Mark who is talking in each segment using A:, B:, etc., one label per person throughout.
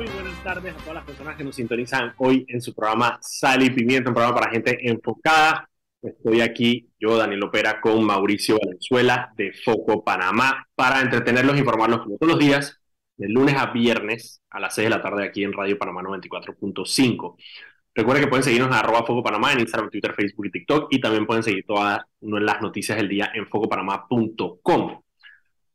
A: Muy buenas tardes a todas las personas que nos sintonizan hoy en su programa Sal y Pimienta, un programa para gente enfocada. Estoy aquí, yo, Daniel Opera, con Mauricio Valenzuela de Foco Panamá para entretenerlos e informarlos como todos los días, de lunes a viernes a las 6 de la tarde aquí en Radio Panamá 94.5. Recuerden que pueden seguirnos en arroba Foco Panamá en Instagram, Twitter, Facebook y TikTok y también pueden seguir todas las noticias del día en focopanamá.com.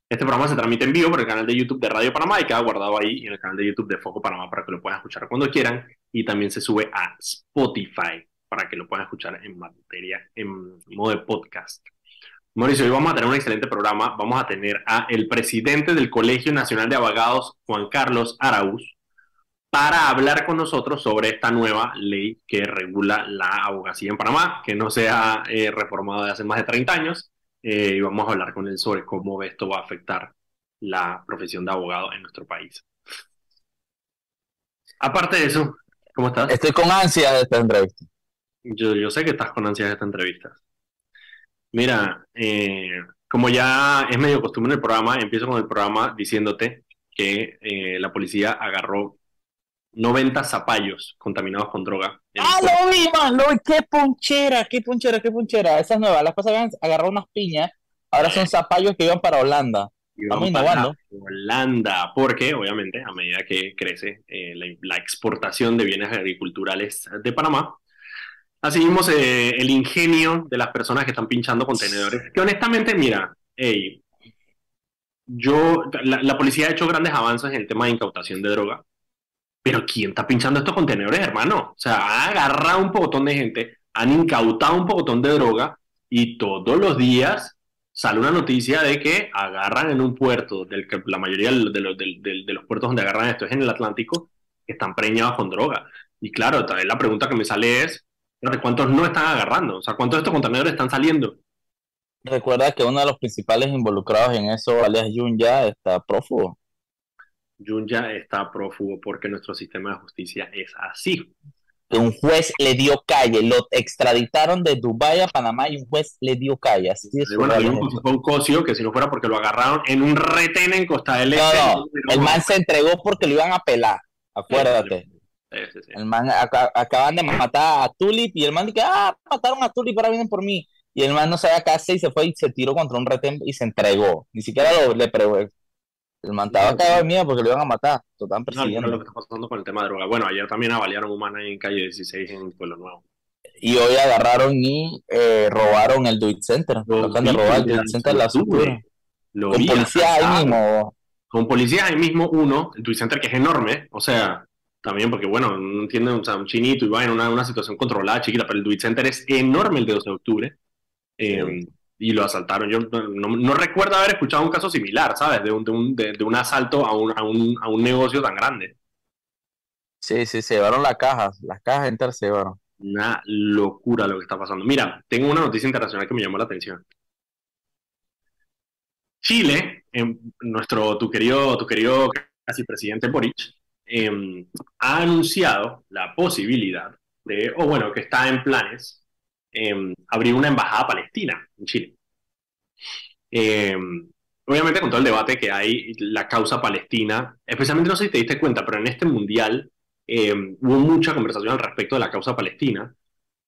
A: Este programa se transmite en vivo por el canal de YouTube de Radio Panamá y queda guardado ahí en el canal de YouTube de Foco Panamá para que lo puedan escuchar cuando quieran y también se sube a Spotify para que lo puedan escuchar en materia, en modo de podcast. Mauricio, hoy vamos a tener un excelente programa. Vamos a tener a el presidente del Colegio Nacional de Abogados, Juan Carlos Araúz, para hablar con nosotros sobre esta nueva ley que regula la abogacía en Panamá, que no se ha eh, reformado de hace más de 30 años eh, y vamos a hablar con él sobre cómo esto va a afectar la profesión de abogado en nuestro país. Aparte de eso, ¿cómo estás?
B: Estoy con ansias de esta entrevista.
A: Yo, yo sé que estás con ansias de esta entrevista. Mira, eh, como ya es medio costumbre en el programa, empiezo con el programa diciéndote que eh, la policía agarró 90 zapallos contaminados con droga.
B: ¡Ah, lo vi, man! Lo vi. ¡Qué ponchera! ¡Qué ponchera! ¡Qué ponchera! Esas nuevas. Las cosas habían agarrado unas piñas. Ahora son zapallos que iban para Holanda.
A: Estamos innovando. Holanda, porque obviamente a medida que crece eh, la, exportación de bienes agriculturales de Panamá, eh, el ingenio de las personas que están pinchando contenedores. Que honestamente, mira, hey, yo, la, la policía ha hecho grandes avances en el tema de incautación de droga, pero ¿quién está pinchando estos contenedores, hermano? O sea, han agarrado un pocotón de gente, han incautado un pocotón de droga y todos los días sale una noticia de que agarran en un puerto, del que la mayoría de los, de, puertos donde agarran esto es en el Atlántico, que están preñados con droga. Y claro, también la pregunta que me sale es, ¿cuántos no están agarrando? O sea, ¿cuántos de estos contenedores están saliendo?
B: Recuerda que uno de los principales involucrados en eso, alias Jun, ya está prófugo.
A: Junya está prófugo porque nuestro sistema de justicia es así.
B: Un juez le dio calle, lo extraditaron de Dubái a Panamá y un juez le dio calle. Así
A: es bueno, fue un cosio que si no fuera porque lo agarraron en un retén en Costa del Este.
B: No, el man se entregó porque lo iban a pelar, acuérdate. El man acaban de matar a Tulip y el man dice, ah, mataron a Tulip, ahora vienen por mí. Y el man no sabía qué hacer y se fue y se tiró contra un retén y se entregó. Ni siquiera lo, le, el man estaba cagado de miedo porque lo iban a matar. Lo están persiguiendo.
A: No, lo que está pasando con el tema de droga. Bueno, ayer también avaliaron un man ahí en calle 16 en Pueblo Nuevo.
B: Y hoy agarraron y eh, robaron el Duit Center. Lo de robar el Duit Center la supe. Lo con policía ahí mismo.
A: Con policía ahí mismo uno, el Duit Center que es enorme. O sea, también porque, bueno, no entienden, o sea, un chinito y va en una, una situación controlada, chiquita, pero el Duit Center es enorme el de 12 de octubre. Eh, y lo asaltaron. Yo no, recuerdo haber escuchado un caso similar, ¿sabes? De un, de un, de, un asalto a un, a, un, a un negocio tan grande.
B: Sí, sí, se llevaron las cajas, las cajas enteras se llevaron.
A: Una locura lo que está pasando. Mira, tengo una noticia internacional que me llamó la atención. Chile, nuestro, tu querido, tu querido casi presidente Boric, em, ha anunciado la posibilidad de, o bueno, que está en planes Em, abrir una embajada palestina en Chile. Em, obviamente con todo el debate que hay, la causa palestina, especialmente no sé si te diste cuenta, pero en este mundial em, hubo mucha conversación al respecto de la causa palestina,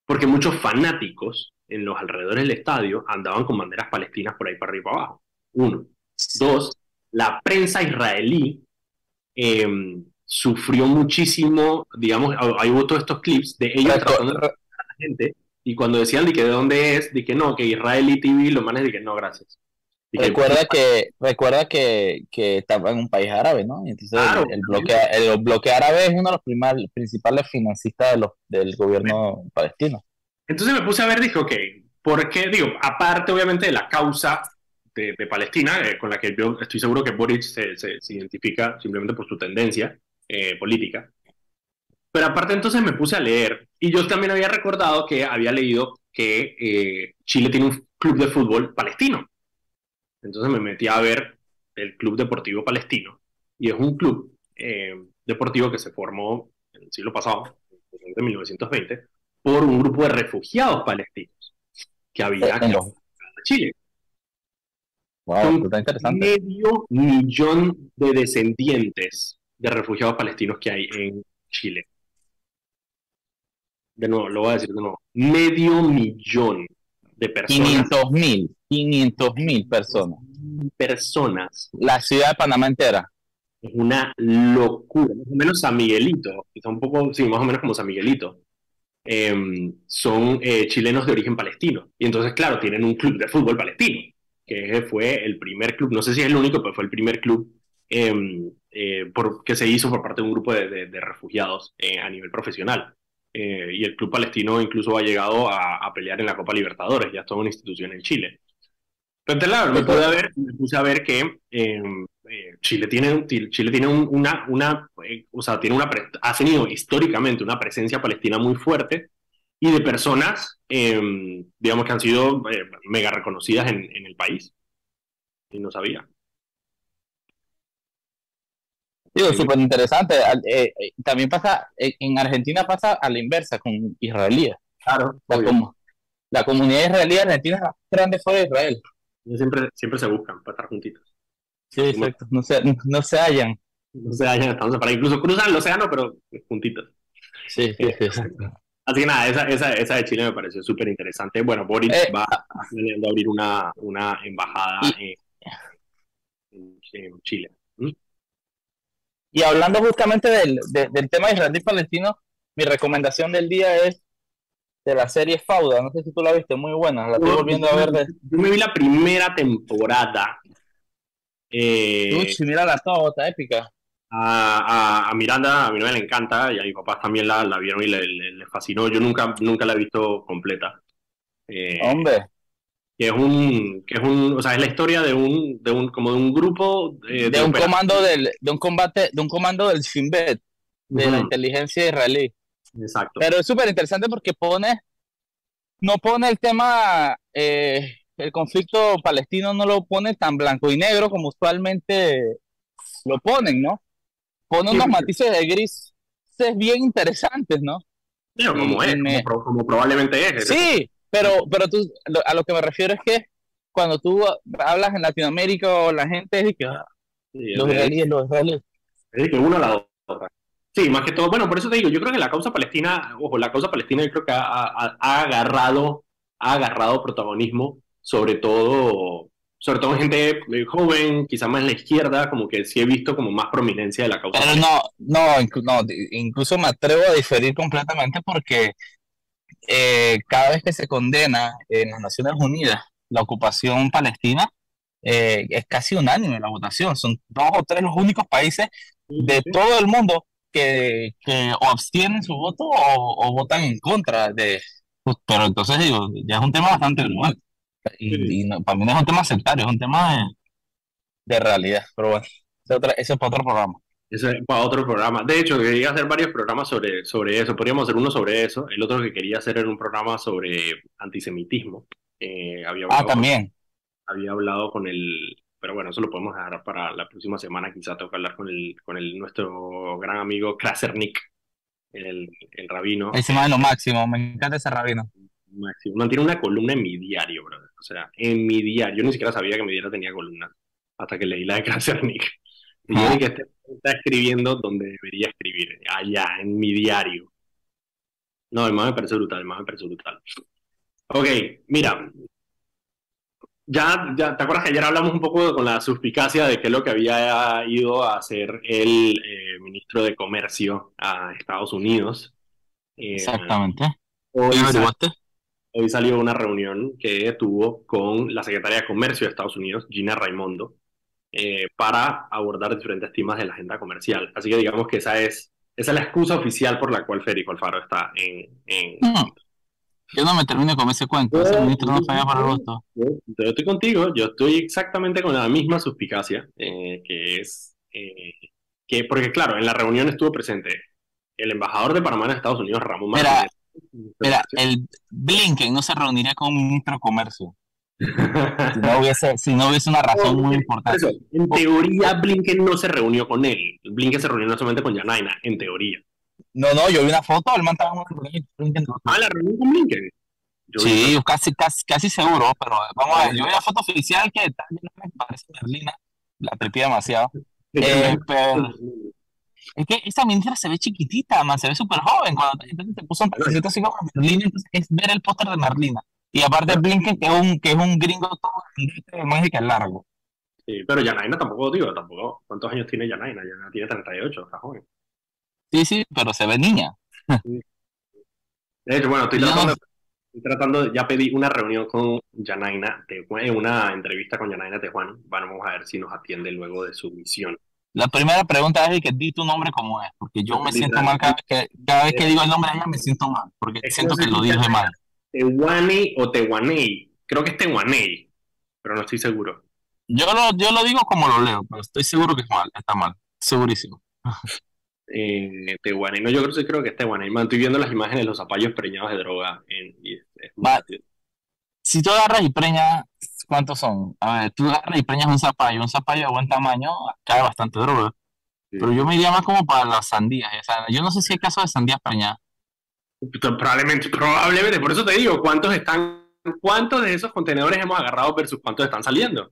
A: porque muchos fanáticos en los alrededores del estadio andaban con banderas palestinas por ahí para arriba y para abajo. Uno. Dos, la prensa israelí sufrió muchísimo, digamos, hay todos estos clips de ellos tratando de a la gente y cuando decían de que de dónde es, de que no, que Israeli TV, los manes de que no, gracias.
B: recuerda que, recuerda que, que estaba en un país árabe, ¿no? entonces el, bloque, el bloque árabe es uno de los principales financistas de los, del gobierno palestino.
A: Entonces me puse a ver, dije, ok, ¿por qué? Digo, aparte obviamente de la causa de, Palestina, eh, con la que yo estoy seguro que Boric se, se, identifica simplemente por su tendencia eh, política. Pero aparte entonces me puse a leer y yo también había recordado que había leído que eh, Chile tiene un club de fútbol palestino. Entonces me metí a ver el Club Deportivo Palestino y es un club eh, deportivo que se formó en el siglo pasado, en 1920, por un grupo de refugiados palestinos que había en Chile.
B: Wow, interesante.
A: Medio millón de descendientes de refugiados palestinos que hay en Chile. De nuevo, lo voy a decir de nuevo. Medio millón de personas.
B: 500 mil, 500 mil personas.
A: Personas.
B: La ciudad de Panamá entera.
A: Es una locura. Más o menos San Miguelito, quizá un poco, sí, más o menos como San Miguelito. Em, son eh, chilenos de origen palestino. Y entonces, claro, tienen un club de fútbol palestino, que fue el primer club, no sé si es el único, pero fue el primer club em, eh, por, que se hizo por parte de un grupo de, de, refugiados eh, a nivel profesional. Y el club palestino incluso ha llegado a, a, pelear en la Copa Libertadores, ya es toda una institución en Chile. Pero claro, me, me puse a ver que em, eh, Chile tiene, Chile tiene una, una eh, o sea, tiene una, ha tenido históricamente una presencia palestina muy fuerte y de personas, em, digamos, que han sido eh, mega reconocidas en, en, el país. Y no sabía.
B: Digo, súper interesante. también pasa, en Argentina pasa a la inversa con israelíes.
A: Claro.
B: La, la comunidad israelí argentina es grande fuera de Israel
A: siempre, siempre se buscan para estar juntitos.
B: Sí, exacto. No se, no se hallan.
A: No se hallan, estamos para incluso cruzan el océano, pero juntitos.
B: Sí, sí, sí.
A: Así que nada, esa, esa, esa de Chile me pareció súper interesante. Bueno, Boris eh, va a abrir una, una embajada en, en, Chile. ¿Mm?
B: Y hablando justamente del, del tema israelí-palestino, mi recomendación del día es de la serie Fauda. No sé si tú la viste, muy buena. La estoy volviendo a ver. De...
A: Yo me vi la primera temporada.
B: Eh, Uy, mira la toda, épica.
A: A, a, Miranda, a mi novia le encanta y a mi papá también la, la vieron y le, le, fascinó. Yo nunca, nunca la he visto completa.
B: Eh, Hombre.
A: Que es un, que es un, o sea, es la historia de un, de un, como de un grupo
B: de, de un comando del, de un combate, de un comando del Shin Bet, de la inteligencia israelí.
A: Exacto.
B: Pero es súper interesante porque pone, no pone el tema, eh, el conflicto palestino no lo pone tan blanco y negro como usualmente lo ponen, ¿no? Pone unos matices de gris bien interesantes, ¿no?
A: como es, como, probablemente es.
B: Sí, pero, pero tú, a lo que me refiero es que cuando tú hablas en Latinoamérica o la gente es que ah, los israelíes, los israelíes.
A: Es que uno la otra. Sí, más que todo, bueno, por eso te digo, yo creo que la causa palestina, ojo, la causa palestina yo creo que ha, agarrado, ha agarrado protagonismo, sobre todo, sobre todo en gente joven, quizá más en la izquierda, como que sí he visto como más prominencia de la causa.
B: Pero no, no, no, incluso me atrevo a diferir completamente porque eh, cada vez que se condena en las Naciones Unidas la ocupación palestina, eh, es casi unánime la votación. Son dos o tres los únicos países de todo el mundo que, que o abstienen su voto o, votan en contra de... Pues, pero entonces digo, ya es un tema bastante global. Y, para mí no es un tema sectario, es un tema de, realidad. Pero bueno, ese, es para otro programa.
A: Ese es para otro programa. De hecho, quería hacer varios programas sobre, sobre eso. Podríamos hacer uno sobre eso. El otro que quería hacer era un programa sobre antisemitismo. Eh, había
B: ah, también.
A: Había hablado con el, pero bueno, eso lo podemos dejar para la próxima semana. Quizá tengo que hablar con el, con el nuestro gran amigo Krasernik, el, el rabino.
B: Más de lo máximo, me encanta ese rabino.
A: Máximo. Mantiene una columna en mi diario, brother. O sea, en mi diario. Yo ni siquiera sabía que mi diario tenía columna hasta que leí la de Krasernik. Y yo dije, este está escribiendo donde debería escribir, allá, en mi diario. No, el más me parece brutal, el más me parece brutal. Ok, mira, ya, ya, ¿te acuerdas que ayer hablamos un poco con la suspicacia de qué es lo que había ido a hacer el eh, ministro de Comercio a Estados Unidos?
B: Eh, Exactamente.
A: Hoy, hoy salió una reunión que tuvo con la secretaria de Comercio de Estados Unidos, Gina Raimondo, eh, para abordar diferentes temas de la agenda comercial. Así que digamos que esa es, esa es la excusa oficial por la cual Federico Alfaro está en, en,
B: yo no me termino con ese cuento, ese ministro no falla para
A: gusto. Yo, estoy contigo, yo estoy exactamente con la misma suspicacia, eh, que es eh, que, porque claro, en la reunión estuvo presente el embajador de Panamá en Estados Unidos, Ramón
B: Martínez. Mira, el Blinken no se reuniría con un ministro de comercio. Si, no hubiese, si no hubiese una razón muy importante.
A: en teoría, Blinken no se reunió con él. Blinken se reunió no solamente con Yanaina, en teoría.
B: No, no, yo vi una foto, el man estaba
A: Blinken. Ah, la reunión con Blinken.
B: sí, casi, casi, casi seguro, pero vamos a ver, yo vi la foto oficial que también me parece Berlina, la tripía demasiado. Eh, pero, Es que esta ministra se ve chiquitita, man, se ve súper joven. Cuando te, te puso un así como Merlina, entonces es ver el póster de Merlina. Y aparte Blinken, que es un, que es un gringo todo que largo.
A: Sí, pero Yanaina tampoco, digo, tampoco. ¿Cuántos años tiene Yanaina? Yanaina tiene 38, está joven.
B: Sí, sí, pero se ve niña.
A: De hecho, bueno, estoy tratando, estoy tratando, ya pedí una reunión con Yanaina, una entrevista con Yanaina Tejuan. Vamos a ver si nos atiende luego de su misión.
B: La primera pregunta es que di tu nombre como es, porque yo me siento mal cada vez que, cada vez que digo el nombre de ella me siento mal, porque siento que lo dije mal.
A: Tehuanei o Tehuanei, creo que es Tehuanei, pero no estoy seguro.
B: Yo lo, yo lo digo como lo leo, pero estoy seguro que es mal, está mal, segurísimo.
A: eh, no, yo creo, creo que es Tehuanei, man, estoy viendo las imágenes de los zapallos preñados de droga en,
B: si tú agarras y preñas, ¿cuántos son? A ver, tú agarras y preñas un zapallo, un zapallo de buen tamaño, cae bastante droga. Pero yo me iría más como para las sandías. O sea, yo no sé si hay caso de sandías preñadas.
A: Probablemente, probablemente, por eso te digo, ¿cuántos están, cuántos de esos contenedores hemos agarrado versus cuántos están saliendo?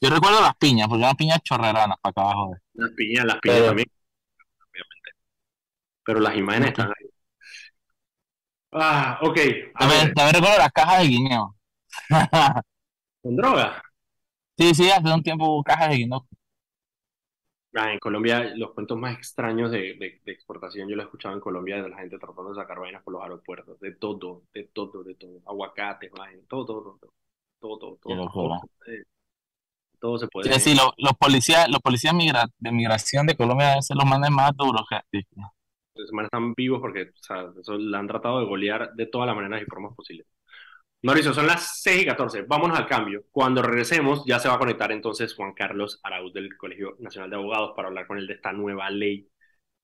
B: Yo recuerdo las piñas, porque las piñas chorreranas para acá abajo.
A: Las piñas, las piñas también, obviamente. Pero las imágenes están ahí. Ah, ok.
B: También, recuerdo las cajas de guineo.
A: ¿Con droga?
B: Sí, sí, hace un tiempo cajas de guineo.
A: Ah, en Colombia, los cuentos más extraños de, de, exportación, yo lo he escuchado en Colombia de la gente tratando de sacar vainas por los aeropuertos, de todo, de todo, de todo, aguacates, vainas, todo, todo, todo, todo, todo, todo, todo, se puede.
B: Sí, sí, los policías, los policías de migración de Colombia a veces los mandan más duros que
A: están vivos porque o sea, eso, la han tratado de golear de todas las maneras y formas posibles. Mauricio, son las 6 y 14. Vámonos al cambio. Cuando regresemos, ya se va a conectar entonces Juan Carlos Arauz del Colegio Nacional de Abogados para hablar con él de esta nueva ley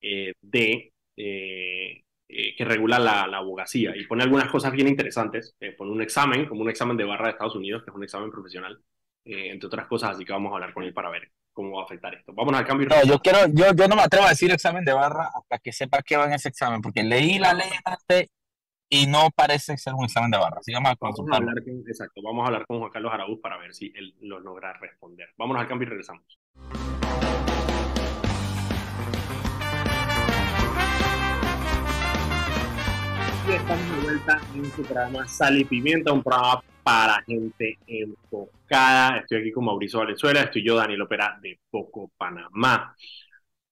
A: eh, de, eh, eh, que regula la, abogacía y pone algunas cosas bien interesantes. pone un examen, como un examen de barra de Estados Unidos, que es un examen profesional, entre otras cosas. Así que vamos a hablar con él para ver cómo va a afectar esto. Vamos al cambio.
B: No, yo quiero, yo, yo no me atrevo a decir examen de barra hasta que sepa qué va en ese examen, porque leí la ley y no parece ser un examen de barra. Así vamos,
A: a hablar con, exacto, vamos a hablar con Juan Carlos Araúz para ver si él lo logra responder. Vámonos al cambio y regresamos. Y estamos de vuelta en su programa Sal y Pimienta, un programa para gente enfocada. Estoy aquí con Mauricio Valenzuela, estoy yo, Daniel Opera, de Foco Panamá.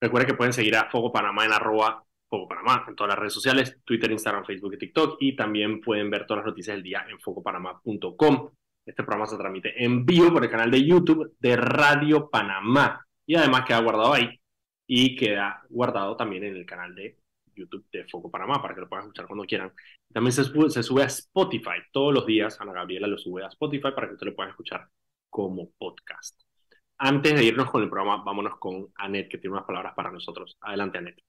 A: Recuerden que pueden seguir a Foco Panamá en arroba Foco Panamá en todas las redes sociales, Twitter, Instagram, Facebook y TikTok, y también pueden ver todas las noticias del día en focopanamá.com. Este programa se transmite en vivo por el canal de YouTube de Radio Panamá y además queda guardado ahí y queda guardado también en el canal de YouTube de Foco Panamá para que lo puedan escuchar cuando quieran. También se sube, a Spotify todos los días. Ana Gabriela lo sube a Spotify para que usted lo pueda escuchar como podcast. Antes de irnos con el programa, vámonos con Anet, que tiene unas palabras para nosotros. Adelante, Anet.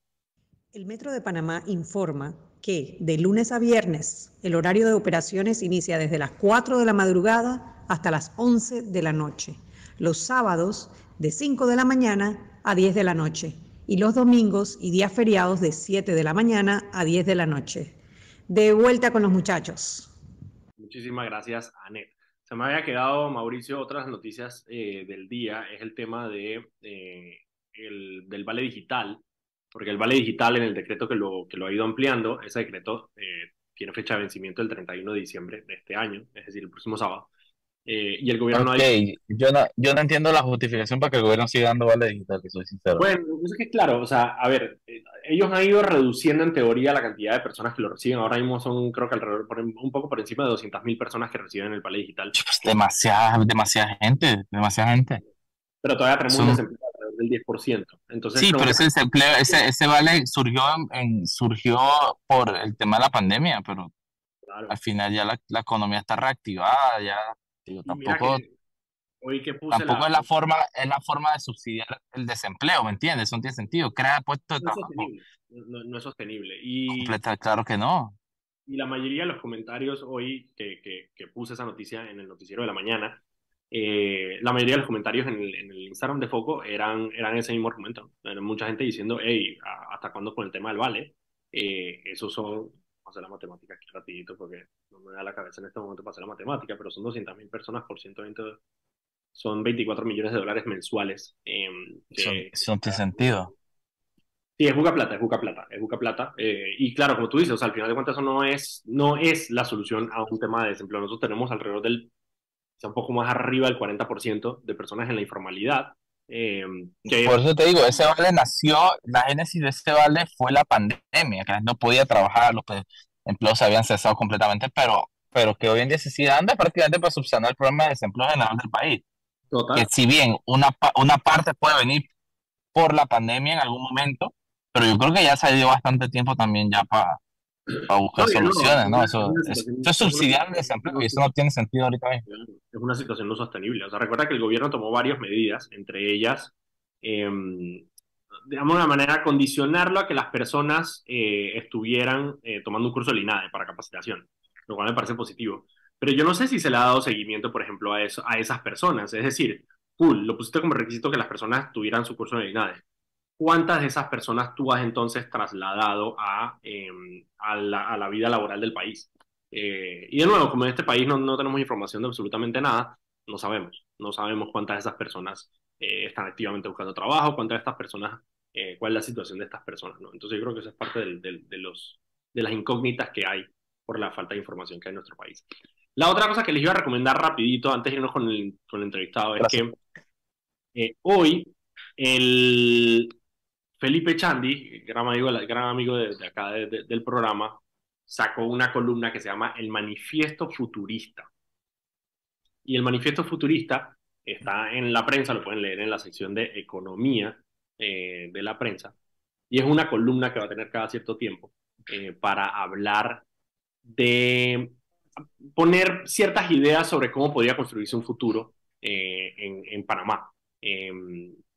C: El Metro de Panamá informa que de lunes a viernes el horario de operaciones inicia desde las 4 de la madrugada hasta las 11 de la noche. Los sábados de 5 de la mañana a 10 de la noche y los domingos y días feriados de 7 de la mañana a 10 de la noche. De vuelta con los muchachos.
A: Muchísimas gracias, Anet. Se me había quedado, Mauricio, otras noticias eh, del día, es el tema de, eh, el, del vale digital porque el vale digital en el decreto que lo, que lo ha ido ampliando, ese decreto eh, tiene fecha de vencimiento el 31 de diciembre de este año, es decir, el próximo sábado. Eh, y el gobierno
B: okay. yo, no, yo no entiendo la justificación para que el gobierno siga dando vale digital, que soy sincero.
A: Bueno, es que claro, o sea, a ver, eh, ellos han ido reduciendo en teoría la cantidad de personas que lo reciben. Ahora mismo son, creo que alrededor, un poco por encima de 200.000 personas que reciben el vale digital.
B: Pues demasiada, demasiada gente, demasiada gente.
A: Pero todavía tenemos un desempleo del 10%. Entonces,
B: sí, pero ese desempleo, ese, ese vale surgió, en, surgió por el tema de la pandemia, pero al final ya la, la, economía está reactivada, ya digo, tampoco,
A: hoy que
B: tampoco es la forma es la forma de subsidiar el desempleo, ¿me entiendes? Eso no tiene sentido, crea puestos de trabajo.
A: No, no, es sostenible. Y,
B: claro que no.
A: Y la mayoría de los comentarios hoy que, que, que puse esa noticia en el noticiero de la mañana, eh, la mayoría de los comentarios en el, en el, Instagram de Foco eran, eran ese mismo argumento. Era mucha gente diciendo, hey, ¿hasta cuándo con el tema del vale? Eh, esos son, vamos a hacer la matemática aquí rapidito porque no me da la cabeza en este momento para hacer la matemática, pero son 200.000 personas por 120, son 24 millones de dólares mensuales.
B: Eh, eso, no tiene sentido.
A: Sí, es Buca Plata, es Buca Plata, es Buca Plata. Eh, y claro, como tú dices, o sea, al final de cuentas eso no es, no es la solución a un tema de desempleo. Nosotros tenemos alrededor del, un poco más arriba del 40% de personas en la informalidad.
B: Eh, Por eso te digo, ese vale nació, la génesis de ese vale fue la pandemia, que no podía trabajar, los empleos se habían cesado completamente, pero, pero que hoy en día se sigue dando prácticamente para subsanar el problema de desempleo general del país. Total. Que si bien una, una parte puede venir por la pandemia en algún momento, pero yo creo que ya se ha ido bastante tiempo también ya para buscar soluciones, ¿no? Eso, es, subsidiar el desempleo y eso no tiene sentido ahorita mismo.
A: Es una situación no sostenible. O sea, recuerda que el gobierno tomó varias medidas, entre ellas, eh, digamos de una manera, condicionarlo a que las personas eh, estuvieran eh, tomando un curso de INADE para capacitación, lo cual me parece positivo. Pero yo no sé si se le ha dado seguimiento, por ejemplo, a, eso, a esas personas. Es decir, cool, lo pusiste como requisito que las personas tuvieran su curso de INADE ¿cuántas de esas personas tú has entonces trasladado a, em, a, la, vida laboral del país? Eh, y de nuevo, como en este país no, no, tenemos información de absolutamente nada, no sabemos. No sabemos cuántas de esas personas eh, están activamente buscando trabajo, cuántas de estas personas, eh, cuál es la situación de estas personas. ¿no? Entonces yo creo que eso es parte de, los, de las incógnitas que hay por la falta de información que hay en nuestro país. La otra cosa que les iba a recomendar rapidito, antes de irnos con el, con el entrevistado, es que hoy el, Felipe Chandi, gran amigo, de, acá del programa, sacó una columna que se llama El Manifiesto Futurista. Y el Manifiesto Futurista está en la prensa, lo pueden leer en la sección de Economía eh, de la prensa. Y es una columna que va a tener cada cierto tiempo eh, para hablar de poner ciertas ideas sobre cómo podría construirse un futuro eh, en, en, Panamá.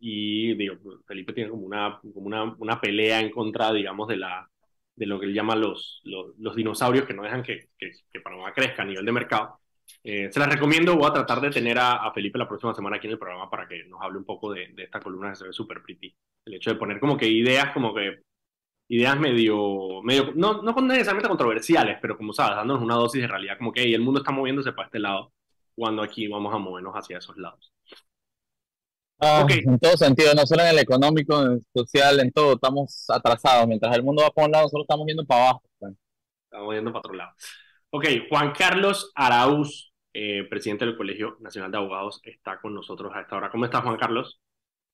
A: Y digo, Felipe tiene como una, como una, una, pelea en contra, digamos, de, la, de lo que él llama los, los, dinosaurios que no dejan que, que, que, Panamá crezca a nivel de mercado. Eh, se las recomiendo, voy a tratar de tener a, Felipe la próxima semana aquí en el programa para que nos hable un poco de, de esta columna que se ve súper pretty. El hecho de poner como que ideas, como que ideas medio, medio no, no necesariamente controversiales, pero como sabes, dándonos una dosis de realidad, como que el mundo está moviéndose para este lado, cuando aquí vamos a movernos hacia esos lados.
B: Ah, en todo sentido, no solo en el económico, en el social, en todo, estamos atrasados. Mientras el mundo va por un lado, nosotros estamos yendo para abajo.
A: Pues. Estamos yendo para otro lado. Ok, Juan Carlos Araúz, eh, presidente del Colegio Nacional de Abogados, está con nosotros a esta hora. ¿Cómo estás, Juan Carlos?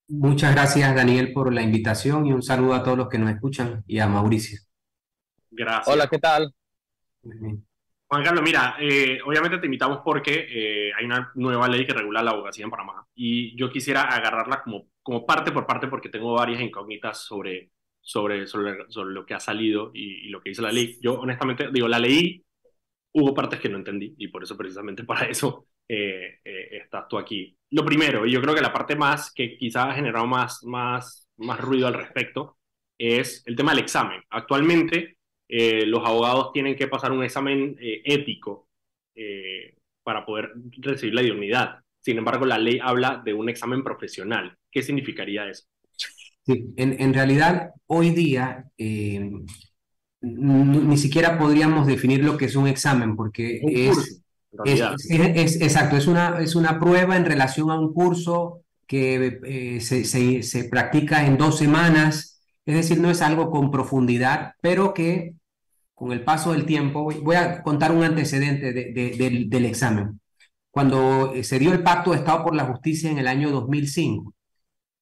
D: Muchas gracias, Daniel, por la invitación y un saludo a todos los que nos escuchan y a Mauricio.
B: Gracias. Hola, ¿qué tal?
A: Juan Carlos, mira, eh, obviamente te invitamos porque eh, hay una nueva ley que regula la abogacía en Panamá y yo quisiera agarrarla como, como parte por parte porque tengo varias incógnitas sobre, sobre, sobre, lo que ha salido y, lo que dice la ley. Yo honestamente digo, la leí, hubo partes que no entendí y por eso precisamente para eso eh, estás tú aquí. Lo primero, y yo creo que la parte más que quizás ha generado más, más, más ruido al respecto es el tema del examen. Actualmente eh, los abogados tienen que pasar un examen eh, ético eh, para poder recibir la idoneidad. Sin embargo, la ley habla de un examen profesional. ¿Qué significaría eso?
D: Sí, en, realidad, hoy día ni siquiera podríamos definir lo que es un examen, porque es, es, exacto, es una, es una prueba en relación a un curso que se, se, se practica en dos semanas, es decir, no es algo con profundidad, pero que con el paso del tiempo, voy a contar un antecedente del, examen. Cuando eh, se dio el Pacto de Estado por la Justicia en el año 2005,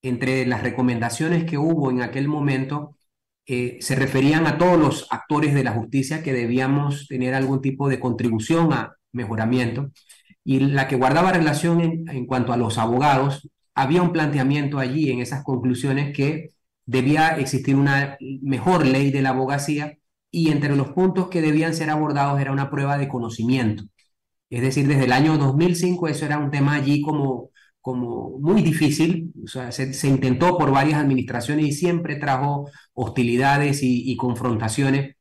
D: entre las recomendaciones que hubo en aquel momento, eh, se referían a todos los actores de la justicia que debíamos tener algún tipo de contribución a mejoramiento. Y la que guardaba relación en, en cuanto a los abogados, había un planteamiento allí en esas conclusiones que debía existir una mejor ley de la abogacía y entre los puntos que debían ser abordados era una prueba de conocimiento. Es decir, desde el año 2005 eso era un tema allí como, como muy difícil, se, intentó por varias administraciones y siempre trajo hostilidades y, confrontaciones.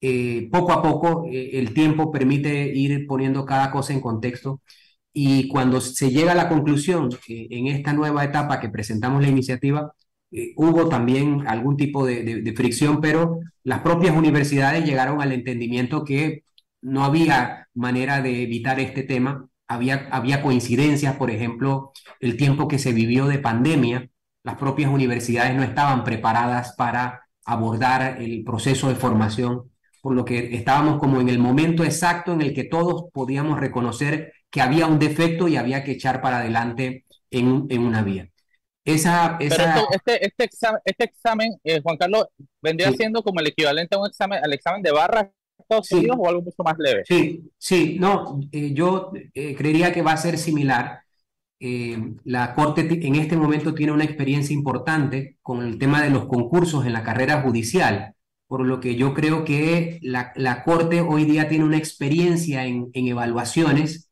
D: Eh, poco a poco eh, el tiempo permite ir poniendo cada cosa en contexto y cuando se llega a la conclusión en esta nueva etapa que presentamos la iniciativa, eh, hubo también algún tipo de, fricción, pero las propias universidades llegaron al entendimiento que no había manera de evitar este tema. Había, coincidencias, por ejemplo, el tiempo que se vivió de pandemia, las propias universidades no estaban preparadas para abordar el proceso de formación, por lo que estábamos como en el momento exacto en el que todos podíamos reconocer que había un defecto y había que echar para adelante en una vía. Esa, esa...
B: este, este, examen, este examen eh, Juan Carlos, vendría siendo como el equivalente a un examen, al examen de barra Estados Unidos o algo mucho más leve.
D: Sí, sí, no, eh, yo eh, creería que va a ser similar. la Corte en este momento tiene una experiencia importante con el tema de los concursos en la carrera judicial, por lo que yo creo que la, la Corte hoy día tiene una experiencia en, en evaluaciones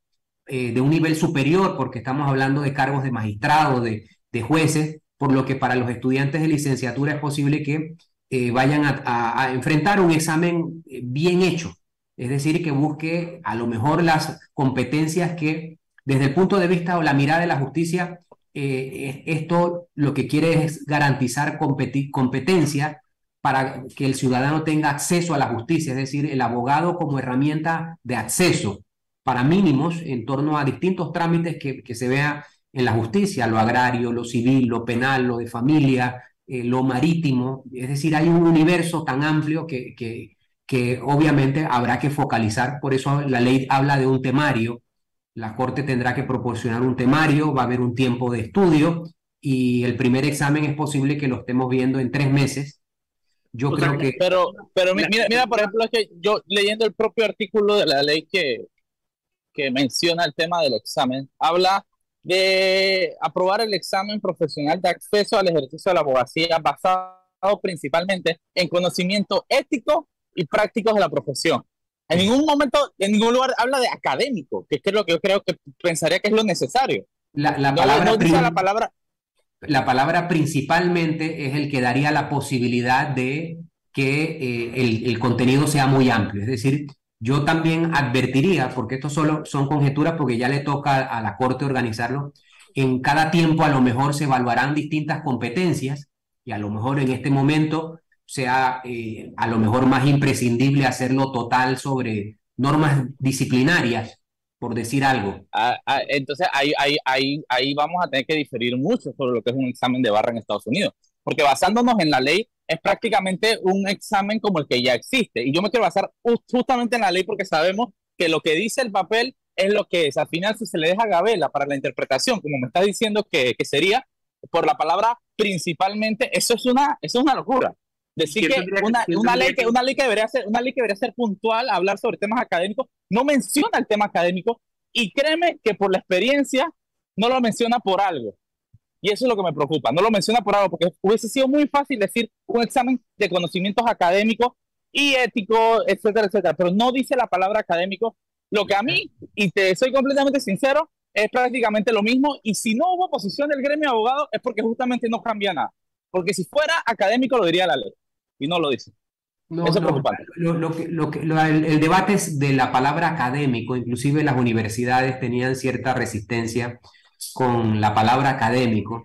D: de un nivel superior, porque estamos hablando de cargos de magistrado, de, de jueces, por lo que para los estudiantes de licenciatura es posible que eh, vayan a, enfrentar un examen eh, bien hecho, es decir, que busque a lo mejor las competencias que desde el punto de vista o la mirada de la justicia, eh, esto lo que quiere es garantizar competencia para que el ciudadano tenga acceso a la justicia, es decir, el abogado como herramienta de acceso para mínimos en torno a distintos trámites que, que se vea en la justicia, lo agrario, lo civil, lo penal, lo de familia, eh, lo marítimo. Es decir, hay un universo tan amplio que, que, que obviamente habrá que focalizar. Por eso la ley habla de un temario. La Corte tendrá que proporcionar un temario, va a haber un tiempo de estudio y el primer examen es posible que lo estemos viendo en tres meses. Yo creo que...
B: Pero, pero mira, mira, por ejemplo, es que yo leyendo el propio artículo de la ley que, que menciona el tema del examen, habla de aprobar el examen profesional de acceso al ejercicio de la abogacía basado principalmente en conocimiento ético y prácticos de la profesión. En ningún momento, en ningún lugar habla de académico, que es lo que yo creo que pensaría que es lo necesario.
D: La, palabra, la palabra. La palabra principalmente es el que daría la posibilidad de que eh, el, el contenido sea muy amplio, es decir, yo también advertiría, porque esto solo son conjeturas, porque ya le toca a la Corte organizarlo, en cada tiempo a lo mejor se evaluarán distintas competencias y a lo mejor en este momento sea eh, a lo mejor más imprescindible hacerlo total sobre normas disciplinarias, por decir algo.
B: Ah, ah, entonces ahí, ahí, ahí, ahí vamos a tener que diferir mucho sobre lo que es un examen de barra en Estados Unidos, porque basándonos en la ley es prácticamente un examen como el que ya existe. Y yo me quiero basar justamente en la ley porque sabemos que lo que dice el papel es lo que es. Al final, si se le deja gabela para la interpretación, como me está diciendo que, que sería, por la palabra principalmente, eso es una, eso es una locura. Decir que una, una, ley que una ley que debería ser una ley que debería ser puntual, hablar sobre temas académicos, no menciona el tema académico y créeme que por la experiencia no lo menciona por algo. Y eso es lo que me preocupa. No lo menciona por algo, porque hubiese sido muy fácil decir un examen de conocimientos académicos y éticos, etcétera, etcétera. Pero no dice la palabra académico. Lo que a mí, y te soy completamente sincero, es prácticamente lo mismo. Y si no hubo posición del gremio de abogados, es porque justamente no cambia nada. Porque si fuera académico, lo diría la ley. Y no lo dice.
D: No, Eso es preocupante. Lo, que, lo que, el, el, debate es de la palabra académico. Inclusive las universidades tenían cierta resistencia con la palabra académico,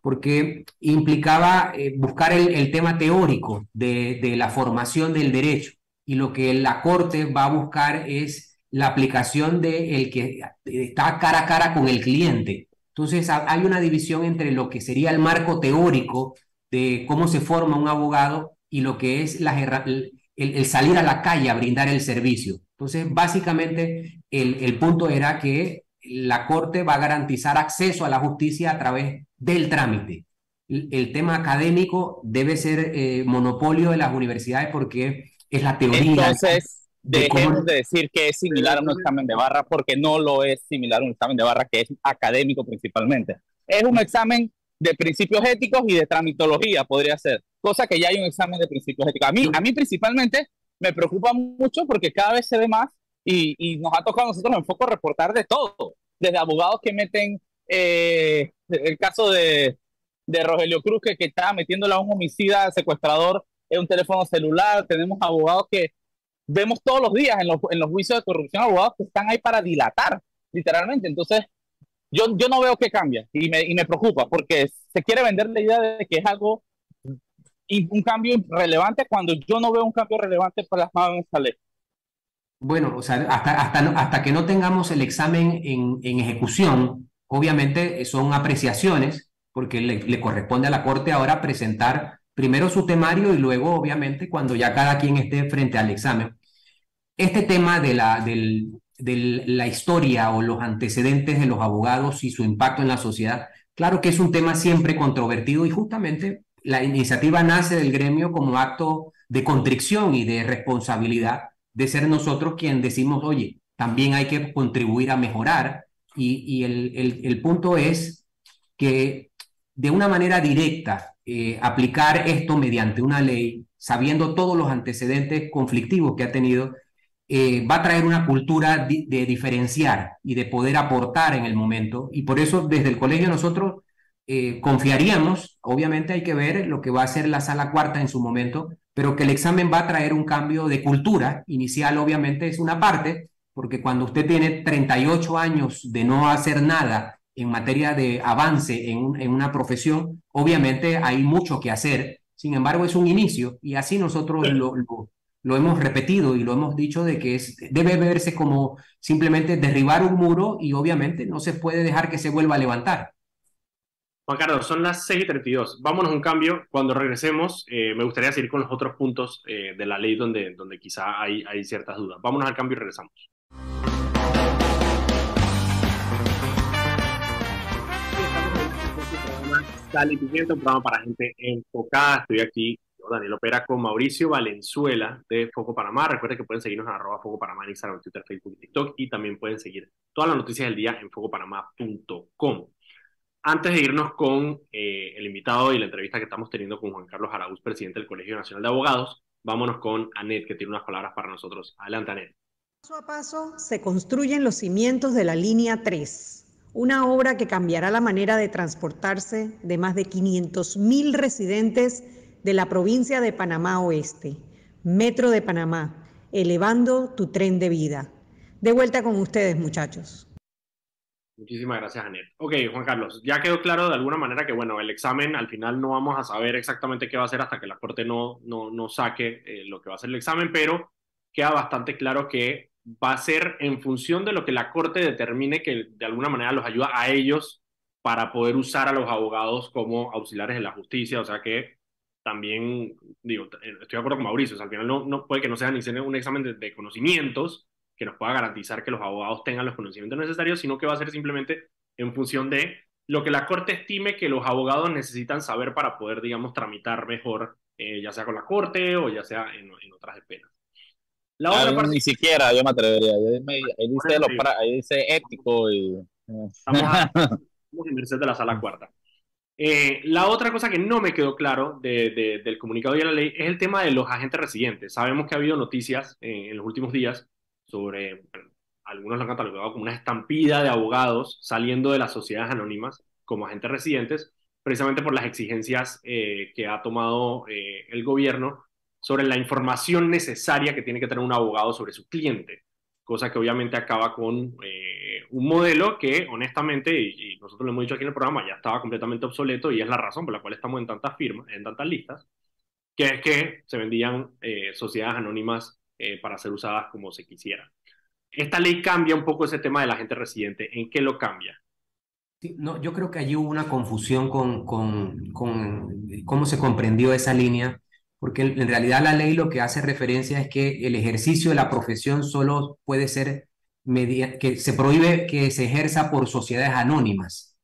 D: porque implicaba eh, buscar el, tema teórico de, de, la formación del derecho. Y lo que la Corte va a buscar es la aplicación de el que está cara a cara con el cliente. Entonces hay una división entre lo que sería el marco teórico de cómo se forma un abogado y lo que es la, el, el, salir a la calle a brindar el servicio. Entonces, básicamente, el, el punto era que la Corte va a garantizar acceso a la justicia a través del trámite. El, tema académico debe ser eh, monopolio de las universidades porque es la teoría.
B: Entonces, dejemos de decir que es similar a un examen de barra porque no lo es similar a un examen de barra que es académico principalmente. Es un examen de principios éticos y de tramitología, podría ser, cosa que ya hay un examen de principios éticos. A mí, a mí principalmente me preocupa mucho porque cada vez se ve más y, nos ha tocado a nosotros en foco reportar de todo, desde abogados que meten eh, el caso de, de Rogelio Cruz que, que está metiéndole a un homicida secuestrador en un teléfono celular, tenemos abogados que vemos todos los días en los, en los juicios de corrupción, abogados que están ahí para dilatar, literalmente. Entonces, yo, yo no veo que cambia y me, y me preocupa porque se quiere vender la idea de que es algo, un cambio relevante cuando yo no veo un cambio relevante plasmado en esta ley.
D: Bueno, o sea, hasta, hasta, hasta que no tengamos el examen en, en ejecución, obviamente son apreciaciones, porque le, le, corresponde a la Corte ahora presentar primero su temario y luego, obviamente, cuando ya cada quien esté frente al examen. Este tema de la, del, de la historia o los antecedentes de los abogados y su impacto en la sociedad, claro que es un tema siempre controvertido y justamente la iniciativa nace del gremio como acto de contrición y de responsabilidad de ser nosotros quien decimos, oye, también hay que contribuir a mejorar y, el, el, punto es que de una manera directa eh, aplicar esto mediante una ley, sabiendo todos los antecedentes conflictivos que ha tenido, eh, va a traer una cultura de diferenciar y de poder aportar en el momento. Y por eso desde el colegio nosotros eh, confiaríamos, obviamente hay que ver lo que va a hacer la sala cuarta en su momento, pero que el examen va a traer un cambio de cultura. Inicial obviamente es una parte, porque cuando usted tiene 38 años de no hacer nada en materia de avance en, en una profesión, obviamente hay mucho que hacer. Sin embargo, es un inicio y así nosotros lo, lo, hemos repetido y lo hemos dicho de que es, debe verse como simplemente derribar un muro y obviamente no se puede dejar que se vuelva a levantar.
A: Juan Carlos, son las 6 y 32. Vámonos un cambio. Cuando regresemos, eh, me gustaría seguir con los otros puntos eh, de la ley donde, donde quizá hay, hay ciertas dudas. Vámonos al cambio y regresamos. Sal y Pimiento, un programa para gente enfocada. Estoy aquí, yo, Daniel Opera, con Mauricio Valenzuela de Foco Panamá. Recuerden que pueden seguirnos en arroba Foco Panamá en Instagram, Twitter, Facebook y TikTok. Y también pueden seguir todas las noticias del día en focopanamá.com. Antes de irnos con eh, el invitado y la entrevista que estamos teniendo con Juan Carlos Araúz, presidente del Colegio Nacional de Abogados, vámonos con Anet, que tiene unas palabras para nosotros. Adelante, Anet.
C: Paso a paso se construyen los cimientos de la línea 3 una obra que cambiará la manera de transportarse de más de 500.000 residentes de la provincia de Panamá Oeste. Metro de Panamá, elevando tu tren de vida. De vuelta con ustedes, muchachos.
A: Muchísimas gracias, Anet. Ok, Juan Carlos, ya quedó claro de alguna manera que, bueno, el examen al final no vamos a saber exactamente qué va a ser hasta que la Corte no, no, no saque eh, lo que va a ser el examen, pero queda bastante claro que va a ser en función de lo que la Corte determine que de alguna manera los ayuda a ellos para poder usar a los abogados como auxiliares de la justicia, o sea que también, digo, eh, estoy de acuerdo con Mauricio, o sea, al final no, no puede que no sea ni un examen de, conocimientos que nos pueda garantizar que los abogados tengan los conocimientos necesarios, sino que va a ser simplemente en función de lo que la Corte estime que los abogados necesitan saber para poder, digamos, tramitar mejor, eh, ya sea con la Corte o ya sea en, en otras penas.
B: La otra parte... Ni siquiera yo me atrevería. ahí, dice ahí, dice ético y.
A: Estamos, a, en merced de la sala cuarta. Eh, la otra cosa que no me quedó claro de, del comunicado de la ley es el tema de los agentes residentes. Sabemos que ha habido noticias en los últimos días sobre, algunos lo han catalogado como una estampida de abogados saliendo de las sociedades anónimas como agentes residentes, precisamente por las exigencias eh, que ha tomado eh, el gobierno sobre la información necesaria que tiene que tener un abogado sobre su cliente, cosa que obviamente acaba con eh, un modelo que honestamente, y, nosotros lo hemos dicho aquí en el programa, ya estaba completamente obsoleto y es la razón por la cual estamos en tantas firmas, en tantas listas, que es que se vendían sociedades anónimas eh, para ser usadas como se quisiera. Esta ley cambia un poco ese tema de la gente residente. ¿En qué lo cambia?
D: no, yo creo que allí hubo una confusión con, con, con cómo se comprendió esa línea porque en realidad la ley lo que hace referencia es que el ejercicio de la profesión solo puede ser, que se prohíbe que se ejerza por sociedades anónimas.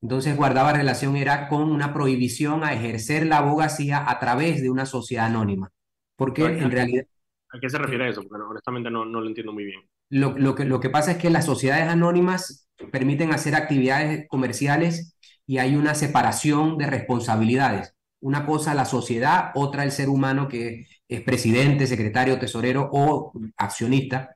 D: Entonces guardaba relación era con una prohibición a ejercer la abogacía a través de una sociedad anónima. Porque en realidad...
A: ¿A qué se refiere eso? Porque honestamente no, no lo entiendo muy bien.
D: Lo, lo, que, lo que pasa es que las sociedades anónimas permiten hacer actividades comerciales y hay una separación de responsabilidades. Una cosa la sociedad, otra el ser humano que es presidente, secretario, tesorero o accionista.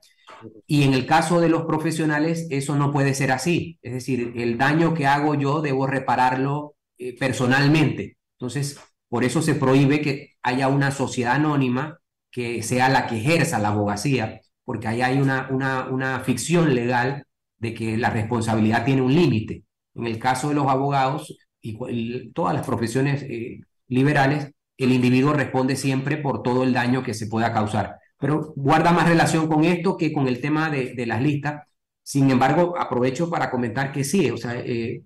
D: Y en el caso de los profesionales, eso no puede ser así. Es decir, el daño que hago yo debo repararlo eh, personalmente. Entonces, por eso se prohíbe que haya una sociedad anónima que sea la que ejerza la abogacía, porque ahí hay una, una, una ficción legal de que la responsabilidad tiene un límite. En el caso de los abogados y, todas las profesiones eh, liberales, el individuo responde siempre por todo el daño que se pueda causar. Pero guarda más relación con esto que con el tema de, las listas. Sin embargo, aprovecho para comentar que sí, o sea, eh,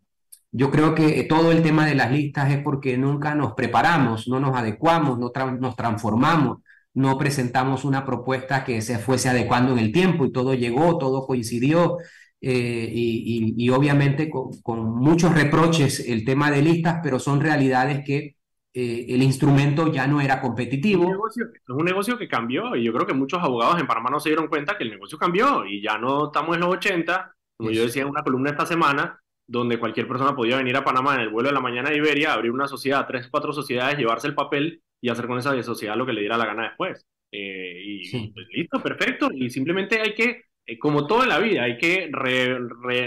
D: yo creo que todo el tema de las listas es porque nunca nos preparamos, no nos adecuamos, no nos transformamos, no presentamos una propuesta que se fuese adecuando en el tiempo y todo llegó, todo coincidió. Eh, y, obviamente con, muchos reproches el tema de listas, pero son realidades que eh, el instrumento ya no era competitivo.
A: Es un, negocio, que cambió y yo creo que muchos abogados en Panamá no se dieron cuenta que el negocio cambió y ya no estamos en los 80, como yo decía en una columna esta semana, donde cualquier persona podía venir a Panamá en el vuelo de la mañana de Iberia, abrir una sociedad, tres, cuatro sociedades, llevarse el papel y hacer con esa sociedad lo que le diera la gana después. Eh, y pues, listo, perfecto. Y simplemente hay que eh, como todo en la vida, hay que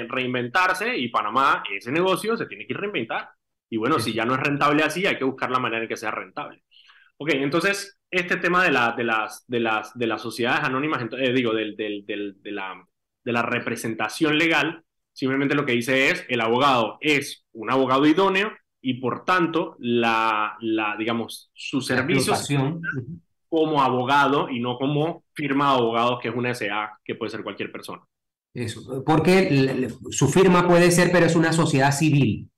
A: reinventarse y Panamá, ese negocio se tiene que reinventar. Y bueno, si ya no es rentable así, hay que buscar la manera en que sea rentable. Ok, entonces, este tema de, la, de, las, de, las, de las sociedades anónimas, eh, digo, del, del, del, de, la, de la representación legal, simplemente lo que dice es, el abogado es un abogado idóneo y por tanto, la, la digamos, su servicio como abogado y no como firma de abogados, que es una SA, que puede ser cualquier persona.
D: Eso, porque su firma puede ser, pero es una sociedad civil,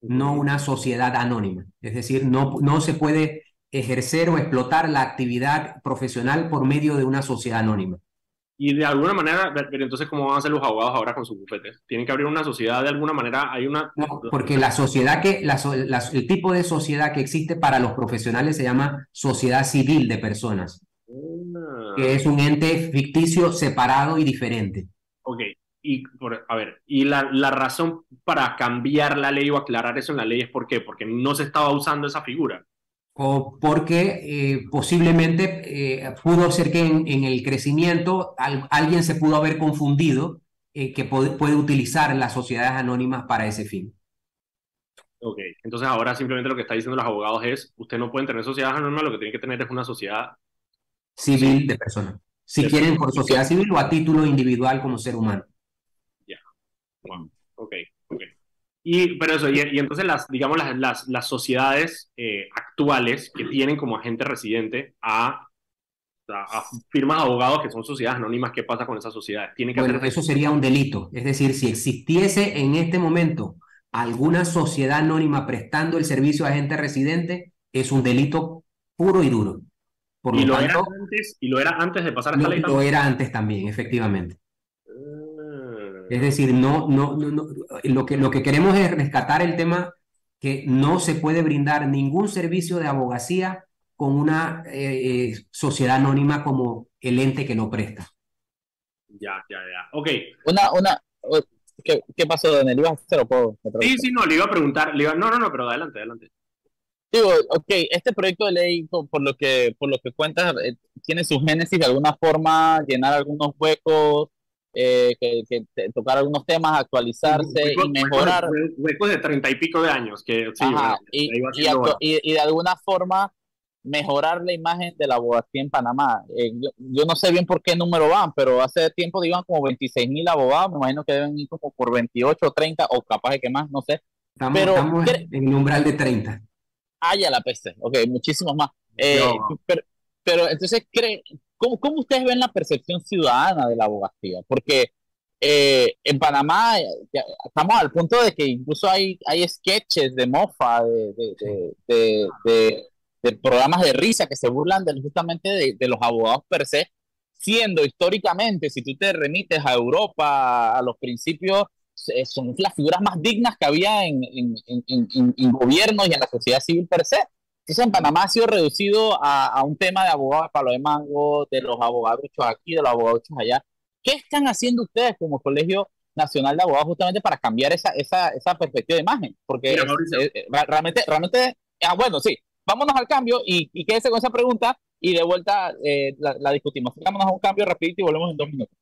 D: no una sociedad anónima. Es decir, no, no se puede ejercer o explotar la actividad profesional por medio de una sociedad anónima.
A: Y de alguna manera, pero entonces, ¿cómo van a hacer los abogados ahora con sus bufetes? ¿Tienen que abrir una sociedad de alguna manera? Hay una...
D: No, porque la sociedad que, la, el tipo de sociedad que existe para los profesionales se llama sociedad civil de personas, ah. que es un ente ficticio separado y diferente.
A: Ok, y por, a ver, y la, la razón para cambiar la ley o aclarar eso en la ley es por qué? Porque no se estaba usando esa figura
D: o porque eh, posiblemente eh, pudo ser que en, el crecimiento alguien se pudo haber confundido eh, que puede, utilizar las sociedades anónimas para ese fin.
A: Ok, entonces ahora simplemente lo que están diciendo los abogados es, usted no puede tener sociedades anónimas, lo que tiene que tener es una sociedad
D: civil de personas. Si quieren por sociedad civil o a título individual como ser humano.
A: Ya, ok, ok. Y, pero eso, y, entonces las, digamos, las, las, las sociedades eh, actuales que tienen como agente residente a, a, firmas de abogados que son sociedades anónimas, ¿qué pasa con esas sociedades?
D: Tiene que bueno, eso sería un delito. Es decir, si existiese en este momento alguna sociedad anónima prestando el servicio a agente residente, es un delito puro y duro.
A: Por ¿Y, lo, era antes, ¿Y lo era antes de pasar esta ley?
D: Lo era antes también, efectivamente. Es decir, no, no, no, lo, que, lo que queremos es rescatar el tema que no se puede brindar ningún servicio de abogacía con una eh, eh, sociedad anónima como el ente que lo presta.
A: Ya, ya, ya. Ok.
B: Una, una, ¿qué, qué pasó, Daniel? ¿Ibas a hacer o puedo?
A: Sí, sí, no, le iba a preguntar, le iba, no, no, no, pero adelante, adelante.
B: Digo, ok, este proyecto de ley, por lo que, por lo que cuentas, eh, tiene su génesis de alguna forma, llenar algunos huecos, eh, que, tocar algunos temas, actualizarse y mejorar.
A: Huecos de treinta y pico de años. Que,
B: y, y, de alguna forma mejorar la imagen de la abogacía en Panamá. Eh, yo, no sé bien por qué número van, pero hace tiempo iban como 26 mil abogados, me imagino que deben ir como por 28 o 30 o capaz de que más, no sé.
D: Estamos, pero, en el umbral de 30.
B: Ah, ya la peste, ok, muchísimos más. Eh, pero, pero, entonces, ¿cree, ¿Cómo, ¿Cómo, ustedes ven la percepción ciudadana de la abogacía? Porque eh, en Panamá estamos al punto de que incluso hay, hay sketches de mofa, de, de, de, de programas de risa que se burlan justamente de, los abogados per se, siendo históricamente, si tú te remites a Europa, a los principios, eh, son las figuras más dignas que había en, en, en, en gobiernos y en la sociedad civil per se. Entonces en Panamá ha sido reducido a, un tema de abogados para de mango, de los abogados aquí, de los abogados allá. ¿Qué están haciendo ustedes como Colegio Nacional de Abogados justamente para cambiar esa, esa, esa perspectiva de imagen? Porque eh, eh, realmente, realmente, ah, bueno, sí, vámonos al cambio y, y quédese con esa pregunta y de vuelta eh, la, discutimos. Vámonos a un cambio rapidito y volvemos en dos minutos.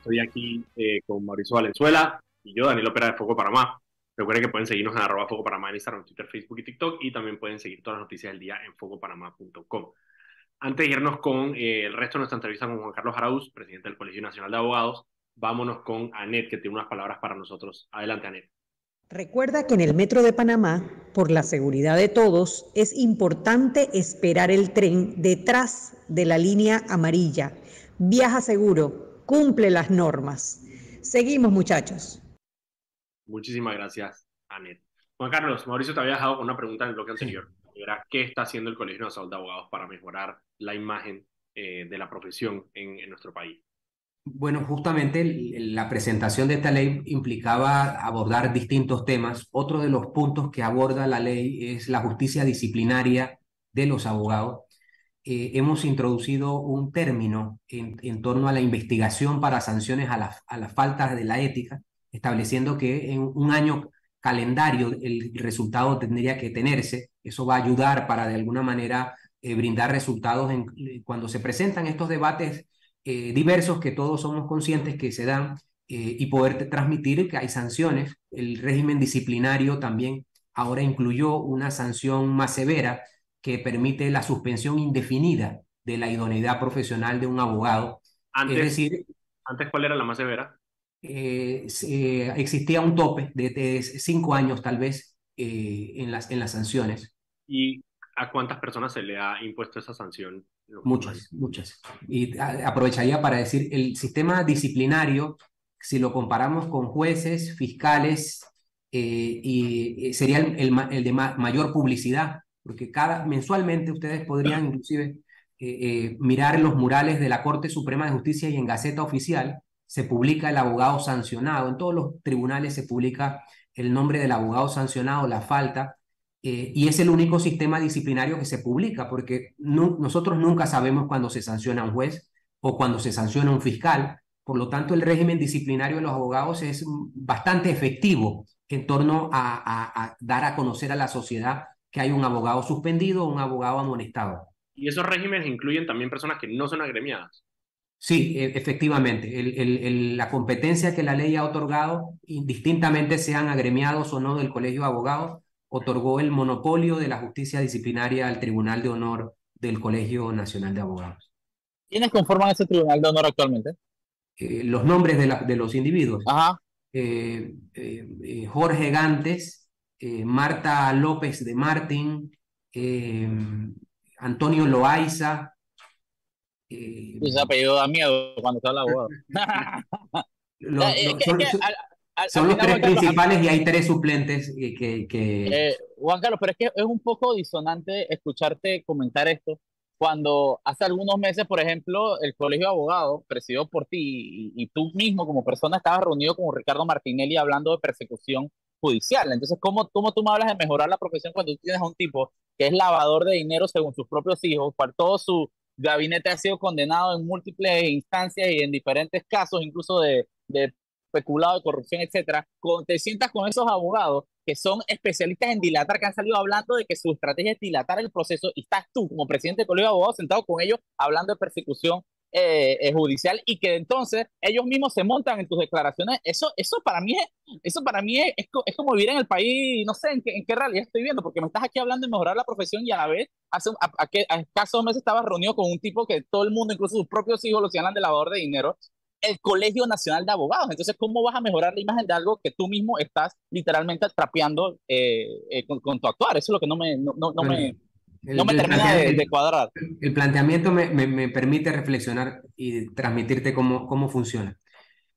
A: Estoy aquí eh, con Mauricio Valenzuela y yo, Daniel Opera de Foco Panamá. Recuerden que pueden seguirnos en arroba Foco Panamá en Instagram, Twitter, Facebook y TikTok y también pueden seguir todas las noticias del día en focopanamá.com. Antes de irnos con eh, el resto de nuestra entrevista con Juan Carlos Arauz, presidente del Colegio Nacional de Abogados, vámonos con Anet, que tiene unas palabras para nosotros. Adelante, Anet.
C: Recuerda que en el Metro de Panamá, por la seguridad de todos, es importante esperar el tren detrás de la línea amarilla. Viaja seguro, cumple las normas. Seguimos, muchachos.
A: Muchísimas gracias, Anet. Juan Carlos, Mauricio te había dejado con una pregunta en el bloque anterior. Era, ¿qué está haciendo el Colegio Nacional de Abogados para mejorar la imagen eh, de la profesión en, nuestro país?
D: Bueno, justamente la presentación de esta ley implicaba abordar distintos temas. Otro de los puntos que aborda la ley es la justicia disciplinaria de los abogados. Eh, hemos introducido un término en, torno a la investigación para sanciones a, a las faltas de la ética, estableciendo que en un año calendario el resultado tendría que tenerse. Eso va a ayudar para de alguna manera eh, brindar resultados eh, cuando se presentan estos debates diversos que todos somos conscientes que se dan y poder transmitir que hay sanciones. El régimen disciplinario también ahora incluyó una sanción más severa que permite la suspensión indefinida de la idoneidad profesional de un abogado.
A: Antes, es decir, ¿antes cuál era la más severa?
D: Eh, existía un tope de, cinco años tal vez eh, en, las, en las sanciones.
A: ¿Y a cuántas personas se le ha impuesto esa sanción?
D: Muchas, muchas. Y aprovecharía para decir, el sistema disciplinario, si lo comparamos con jueces, fiscales, eh, y sería el, el, de mayor publicidad, porque cada, mensualmente ustedes podrían inclusive mirar los murales de la Corte Suprema de Justicia y en Gaceta Oficial, se publica el abogado sancionado. En todos los tribunales se publica el nombre del abogado sancionado, la falta, eh, y es el único sistema disciplinario que se publica, porque nosotros nunca sabemos cuándo se sanciona un juez o cuando se sanciona un fiscal. Por lo tanto, el régimen disciplinario de los abogados es bastante efectivo en torno a, dar a conocer a la sociedad que hay un abogado suspendido o un abogado amonestado.
A: ¿Y esos regímenes incluyen también personas que no son agremiadas?
D: Sí, e, efectivamente. El, la competencia que la ley ha otorgado, indistintamente sean agremiados o no del Colegio de Abogados, otorgó el monopolio de la justicia disciplinaria al Tribunal de Honor del Colegio Nacional de Abogados.
B: ¿Quiénes conforman ese Tribunal de Honor actualmente?
D: Eh, los nombres de, de, los individuos. Ajá. Eh, eh, Jorge Gantes, Marta López de Martín, Antonio Loaiza,
B: eh, ese apellido da miedo cuando está la abogado.
D: son, los tres principales y hay tres suplentes que... que...
B: Eh, Juan Carlos, pero es que es un poco disonante escucharte comentar esto cuando hace algunos meses, por ejemplo, el Colegio de Abogados, presidido por ti y, tú mismo como persona estabas reunido con Ricardo Martinelli hablando de persecución judicial. Entonces, ¿cómo, ¿cómo tú me hablas de mejorar la profesión cuando tú tienes a un tipo que es lavador de dinero según sus propios hijos, por todo su, gabinete ha sido condenado en múltiples instancias y en diferentes casos, incluso de, de especulado de corrupción, etcétera, te sientas con esos abogados que son especialistas en dilatar, que han salido hablando de que su estrategia es dilatar el proceso y estás tú como presidente del colegio de abogados sentado con ellos hablando de persecución eh, eh, judicial y que entonces ellos mismos se montan en tus declaraciones, eso, eso para mí, es, eso para mí es, es, como vivir en el país, no sé en qué, en qué realidad estoy viendo, porque me estás aquí hablando de mejorar la profesión y a la vez, hace a, a, a escasos meses estabas reunido con un tipo que todo el mundo, incluso sus propios hijos, lo señalan de lavador de dinero, el Colegio Nacional de Abogados. Entonces, ¿cómo vas a mejorar la imagen de algo que tú mismo estás literalmente trapeando eh, con, con, tu actuar? Eso es lo que no me, no, no, me, no me termina de, cuadrar.
D: El planteamiento me, me, permite reflexionar y transmitirte cómo, cómo funciona.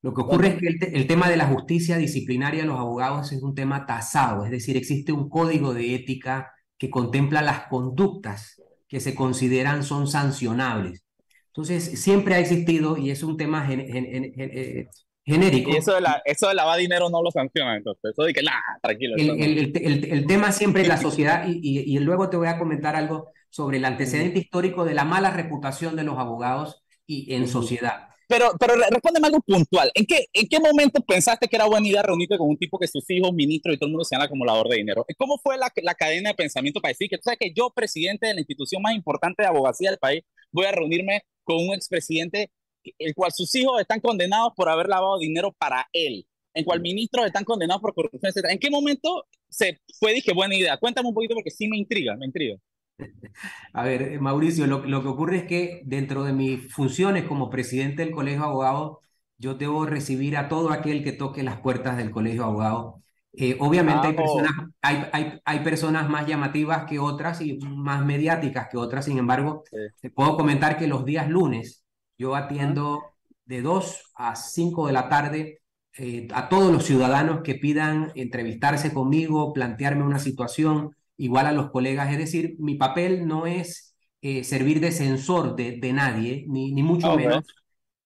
D: Lo que ocurre es que el, el, tema de la justicia disciplinaria de los abogados es un tema tasado, es decir, existe un código de ética que contempla las conductas que se consideran son sancionables. Entonces, siempre ha existido y es un tema eh, genérico.
B: Y eso de, la, eso de lavar dinero no lo sanciona, entonces. Eso de que, tranquilo.
D: El, el, el, tema siempre es la sociedad, y, y, y, luego te voy a comentar algo sobre el antecedente histórico de la mala reputación de los abogados y en sociedad.
B: Pero, pero respóndeme algo puntual. ¿En qué, ¿En qué momento pensaste que era buena idea reunirte con un tipo que sus hijos, ministros y todo el mundo se llama como lavador de dinero? ¿Cómo fue la, la cadena de pensamiento para decir que tú sabes que yo, presidente de la institución más importante de abogacía del país, voy a reunirme con un expresidente el cual sus hijos están condenados por haber lavado dinero para él, en cual ministros están condenados por corrupción, etc. ¿En qué momento se fue, dije, buena idea? Cuéntame un poquito porque sí me intriga, me intriga.
D: A ver, eh, Mauricio, lo, lo, que ocurre es que dentro de mis funciones como presidente del Colegio de Abogados, yo debo recibir a todo aquel que toque las puertas del Colegio de Abogados Eh, obviamente hay, personas, hay, hay, hay, personas más llamativas que otras y más mediáticas que otras, sin embargo, te puedo comentar que los días lunes yo atiendo de 2 a 5 de la tarde eh, a todos los ciudadanos que pidan entrevistarse conmigo, plantearme una situación, igual a los colegas, es decir, mi papel no es eh, servir de censor de, de nadie, ni, ni mucho menos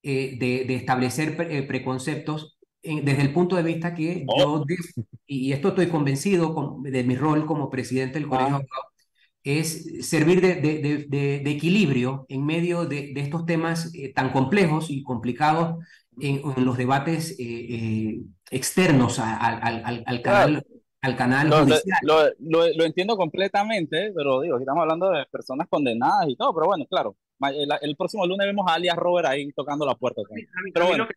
D: de, de, establecer preconceptos, desde el punto de vista que yo, oh. y esto estoy convencido de mi rol como presidente del Colegio ah. Es servir de, de, de, equilibrio en medio de, estos temas eh, tan complejos y complicados en, los debates eh, eh, externos al, al, al, canal. Al canal
B: lo, lo, lo, entiendo completamente, pero digo, estamos hablando de personas condenadas y todo, pero bueno, claro, el, próximo lunes vemos a alias Robert ahí tocando la puerta. pero bueno.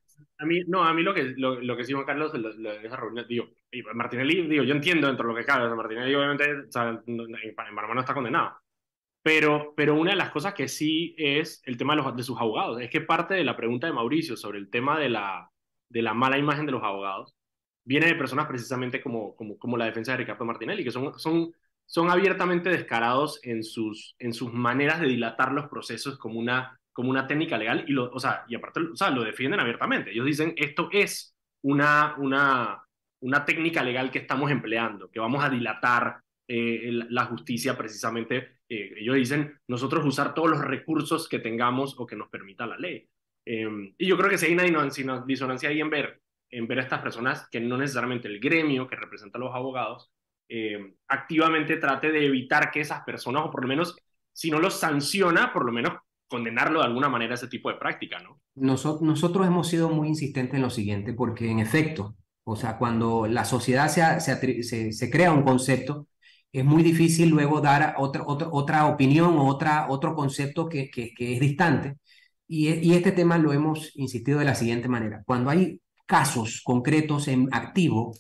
A: A mí, no, a mí lo que, lo, lo que sí, Juan Carlos, esa reunión, digo, Martinelli, digo, yo entiendo dentro de lo que cabe, Martinelli obviamente o sea, en Panamá no está condenado, pero, pero una de las cosas que sí es el tema de, los, de sus abogados, es que parte de la pregunta de Mauricio sobre el tema de la, de la mala imagen de los abogados, viene de personas precisamente como, como, como la defensa de Ricardo Martinelli, que son, son, son abiertamente descarados en sus, en sus maneras de dilatar los procesos como una como una técnica legal y, lo, o sea, y aparte o sea, lo defienden abiertamente. Ellos dicen, esto es una, una, una técnica legal que estamos empleando, que vamos a dilatar eh, la justicia precisamente. Eh, ellos dicen, nosotros usar todos los recursos que tengamos o que nos permita la ley. Em, y yo creo que si hay una disonancia ahí en ver, en ver a estas personas que no necesariamente el gremio que representa a los abogados, em, activamente trate de evitar que esas personas, o por lo menos, si no los sanciona, por lo menos condenarlo de alguna manera ese tipo de práctica, ¿no?
D: Nosotros, hemos sido muy insistentes en lo siguiente, porque en efecto, o sea, cuando la sociedad se, se, se, crea un concepto, es muy difícil luego dar otra, otra, otra opinión o otra, otro concepto que, que, que es distante. Y, y, este tema lo hemos insistido de la siguiente manera. Cuando hay casos concretos en activo,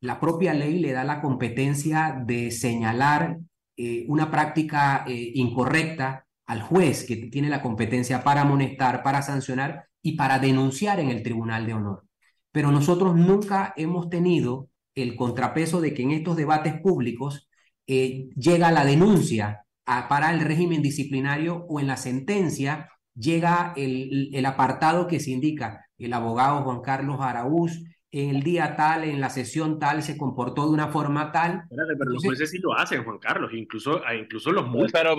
D: la propia ley le da la competencia de señalar eh, una práctica eh, incorrecta al juez que tiene la competencia para amonestar, para sancionar y para denunciar en el Tribunal de Honor. Pero nosotros nunca hemos tenido el contrapeso de que en estos debates públicos eh, llega la denuncia para el régimen disciplinario o en la sentencia llega el, el apartado que se indica el abogado Juan Carlos Araúz en el día tal, en la sesión tal, se comportó de una forma tal.
A: Espérate, pero los jueces sí lo hacen, Juan Carlos, incluso, ah, incluso los multas.
B: Pero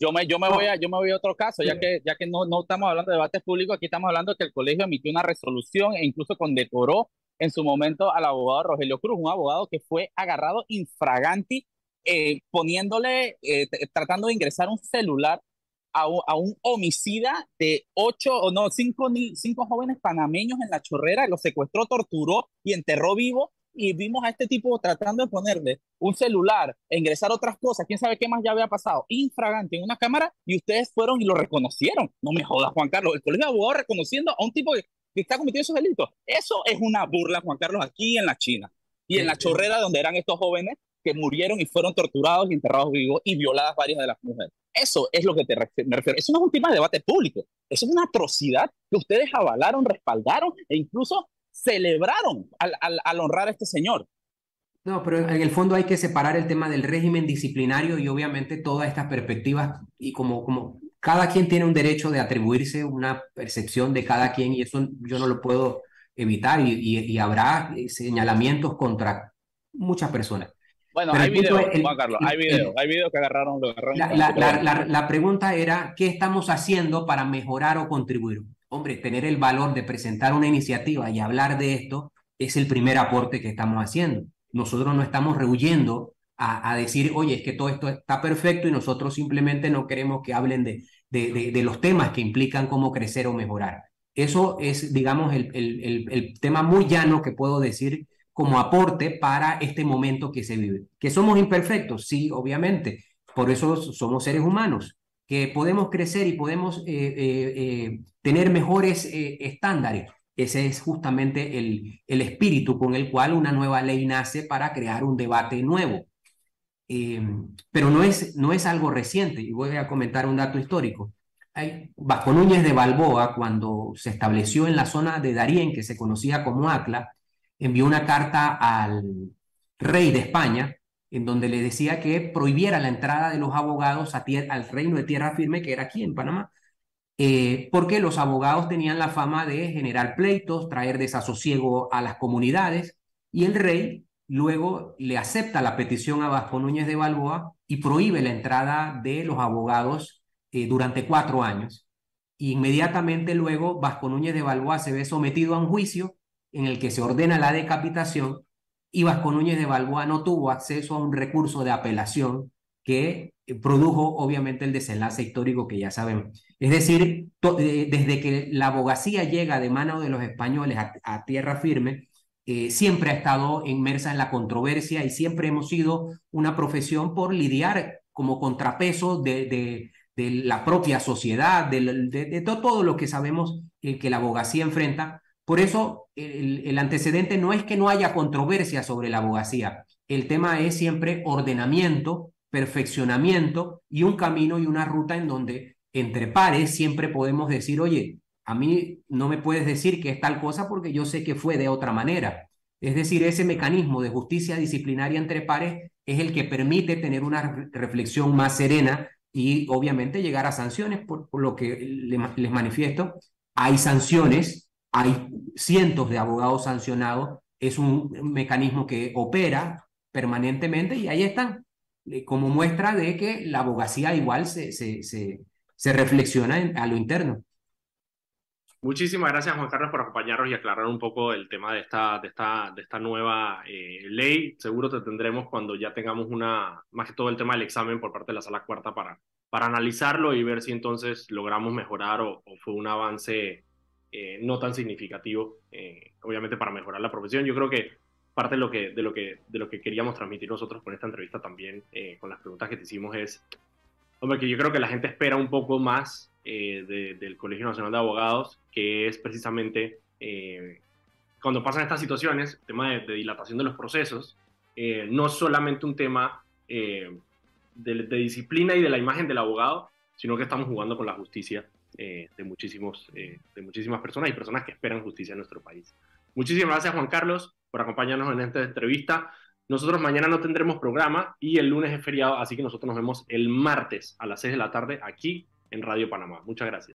B: yo, me, yo, me voy a, yo me voy a otro caso, ya que, ya que no, no estamos hablando de debates públicos, aquí estamos hablando de que el colegio emitió una resolución e incluso condecoró en su momento al abogado Rogelio Cruz, un abogado que fue agarrado infraganti, eh, poniéndole, eh, tratando de ingresar un celular a, un homicida de ocho o no, cinco, cinco jóvenes panameños en la chorrera, los secuestró, torturó y enterró vivo. Y vimos a este tipo tratando de ponerle un celular, ingresar otras cosas, quién sabe qué más ya había pasado, infragante en una cámara, y ustedes fueron y lo reconocieron. No me jodas, Juan Carlos, el colegio de abogados reconociendo a un tipo que, que está cometiendo esos delitos. Eso es una burla, Juan Carlos, aquí en la China. Y en la chorrera donde eran estos jóvenes que murieron y fueron torturados y enterrados vivos y violadas varias de las mujeres. Eso es lo que te me refiero. Eso no es un tema de debate público. Eso es una atrocidad que ustedes avalaron, respaldaron e incluso celebraron al, al, honrar a este señor.
D: No, pero en el fondo hay que separar el tema del régimen disciplinario y obviamente todas estas perspectivas y como, como cada quien tiene un derecho de atribuirse una percepción de cada quien y eso yo no lo puedo evitar y, y habrá señalamientos contra muchas personas.
B: Bueno, hay videos, Juan Carlos, hay videos, hay videos que agarraron.
D: la, pregunta era, ¿qué estamos haciendo para mejorar o contribuir? Hombre, tener el valor de presentar una iniciativa y hablar de esto es el primer aporte que estamos haciendo. Nosotros no estamos rehuyendo a, a decir, oye, es que todo esto está perfecto y nosotros simplemente no queremos que hablen de, de, de, los temas que implican cómo crecer o mejorar. Eso es, digamos, el, el, el tema muy llano que puedo decir como aporte para este momento que se vive. ¿Que somos imperfectos? Sí, obviamente. Por eso somos seres humanos, que podemos crecer y podemos eh, eh, eh, tener mejores estándares. Ese es justamente el, el espíritu con el cual una nueva ley nace para crear un debate nuevo. pero no es, no es algo reciente, y voy a comentar un dato histórico. Bajo Núñez de Balboa, cuando se estableció en la zona de Darién, que se conocía como Acla, envió una carta al, rey de España, en donde le decía que prohibiera la entrada de los abogados al reino de tierra firme, que era aquí en Panamá, eh, porque los abogados tenían la fama de generar pleitos, traer desasosiego a las comunidades, y el rey luego le acepta la petición a Vasco Núñez de Balboa y prohíbe la entrada de los abogados eh, durante cuatro años. Inmediatamente luego Vasco Núñez de Balboa se ve sometido a un juicio en el que se ordena la decapitación y Vasco Núñez de Balboa no tuvo acceso a un recurso de apelación que eh, produjo obviamente el desenlace histórico que ya sabemos. Es decir, eh, desde que la abogacía llega de mano de los españoles a, tierra firme, eh, siempre ha estado inmersa en la controversia y siempre hemos sido una profesión por lidiar como contrapeso de, de, la propia sociedad, de, todo lo que sabemos que la abogacía enfrenta, por eso el, antecedente no es que no haya controversia sobre la abogacía, el tema es siempre ordenamiento, perfeccionamiento y un camino y una ruta en donde entre pares siempre podemos decir, oye, a mí no me puedes decir que es tal cosa porque yo sé que fue de otra manera. Es decir, ese mecanismo de justicia disciplinaria entre pares es el que permite tener una reflexión más serena y obviamente llegar a sanciones, por, lo que les manifiesto. Hay sanciones hay cientos de abogados sancionados, es un mecanismo que opera permanentemente y ahí están, eh, como muestra de que la abogacía igual se, se, se, reflexiona a lo interno.
A: Muchísimas gracias, Juan Carlos, por acompañarnos y aclarar un poco el tema de esta, de esta, de esta nueva eh, ley. Seguro te tendremos cuando ya tengamos una, más que todo el tema del examen por parte de la sala cuarta para, para analizarlo y ver si entonces logramos mejorar o, o fue un avance eh, no tan significativo, eh, obviamente para mejorar la profesión. Yo creo que parte de lo que, de lo que, de lo que queríamos transmitir nosotros con esta entrevista también, eh, con las preguntas que te hicimos, es, hombre, que yo creo que la gente espera un poco más del Colegio Nacional de Abogados, que es precisamente cuando pasan estas situaciones, el tema de, dilatación de los procesos, no solamente un tema de, de disciplina y de la imagen del abogado, sino que estamos jugando con la justicia eh, de, muchísimos, eh, de muchísimas personas y personas que esperan justicia en nuestro país. Muchísimas gracias Juan Carlos por acompañarnos en esta entrevista. Nosotros mañana no tendremos programa y el lunes es feriado, así que nosotros nos vemos el martes a las 6 de la tarde aquí en Radio Panamá. Muchas gracias.